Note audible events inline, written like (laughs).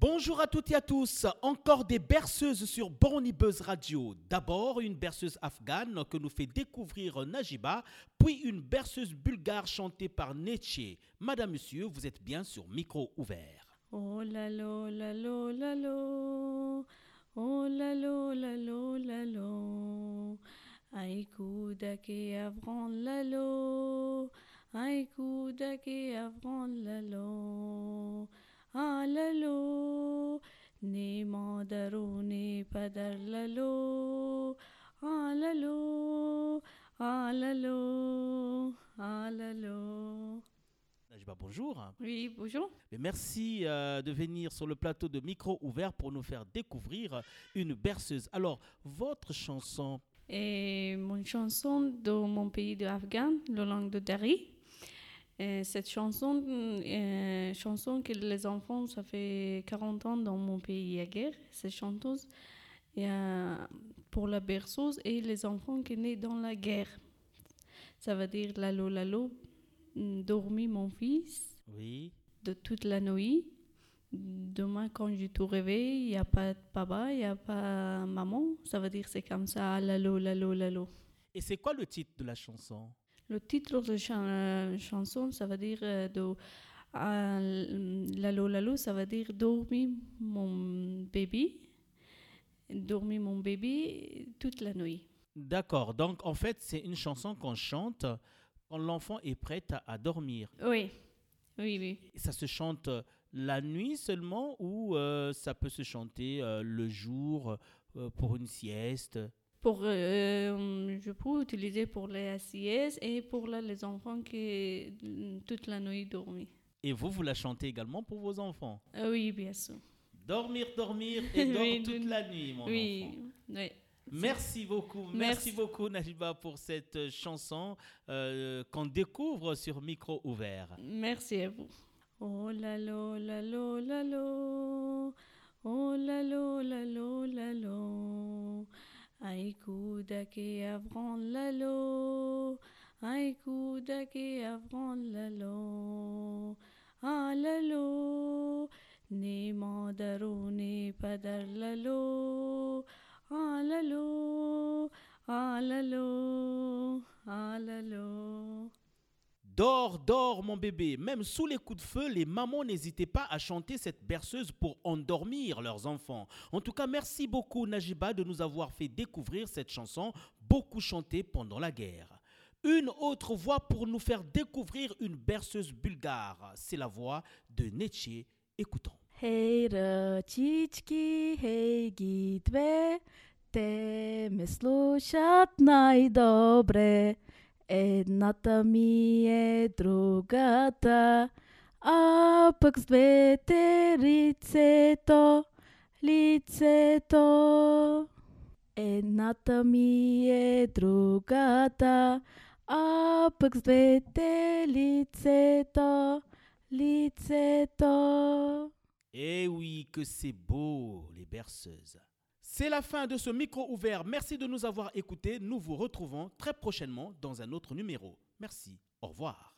Bonjour à toutes et à tous. Encore des berceuses sur Borny Buzz Radio. D'abord, une berceuse afghane que nous fait découvrir Najiba, puis une berceuse bulgare chantée par Neche. Madame, monsieur, vous êtes bien sur micro ouvert. Oh la la lo la Oh la la lo la lo avran la lo avran lo Ah la lo Najiba, bonjour. Oui, bonjour. Et merci euh, de venir sur le plateau de micro ouvert pour nous faire découvrir une berceuse. Alors, votre chanson, Et mon chanson de mon pays de Afghan, la langue de Dari. Et cette chanson, euh, chanson que les enfants, ça fait 40 ans dans mon pays à guerre. Cette chanteuse pour la berceuse et les enfants qui nés dans la guerre. Ça veut dire lalo lalo, dormi mon fils oui. de toute la nuit. Demain, quand je te réveille, il n'y a pas de papa, il n'y a pas maman. Ça veut dire c'est comme ça, lalo, lalo, lalo. Et c'est quoi le titre de la chanson? Le titre de chan- euh, chanson, ça veut dire euh, de, euh, lalo, lalo, ça veut dire dormir mon bébé, dormir mon bébé toute la nuit. D'accord. Donc, en fait, c'est une chanson qu'on chante quand l'enfant est prêt à, à dormir. Oui, oui, oui. Ça se chante la nuit seulement ou euh, ça peut se chanter euh, le jour euh, pour une sieste? Pour, euh, je peux utiliser pour les ACS et pour là, les enfants qui euh, toute la nuit dorment. Et vous, vous la chantez également pour vos enfants? Ah oui, bien sûr. Dormir, dormir et (laughs) Oui, toute la nuit, mon oui, enfant. oui. Merci beaucoup, merci, Merci. beaucoup Najiba pour cette euh, chanson euh, qu'on découvre sur micro ouvert. Merci à vous. Oh la lo la lo la lo. Oh la lo la lo la lo. Aïkouda ke avran la lo. Aïkouda ke avran la lo. Ah la lo. Ne mandaro ne padar la lo. Ah la lo. Ah la lo. Ah la lo. Dors, dors mon bébé. Même sous les coups de feu, les mamans n'hésitaient pas à chanter cette berceuse pour endormir leurs enfants. En tout cas, merci beaucoup Najiba de nous avoir fait découvrir cette chanson, beaucoup chantée pendant la guerre. Une autre voix pour nous faire découvrir une berceuse bulgare, c'est la voix de Netché. Écoutons. Hey hey. Едната ми е другата, а пък с двете лицето, лицето. Едната ми е другата, а пък с двете лицето, лицето. Eh oui, que c'est beau, les berceuses. C'est la fin de ce micro ouvert. Merci de nous avoir écoutés. Nous vous retrouvons très prochainement dans un autre numéro. Merci. Au revoir.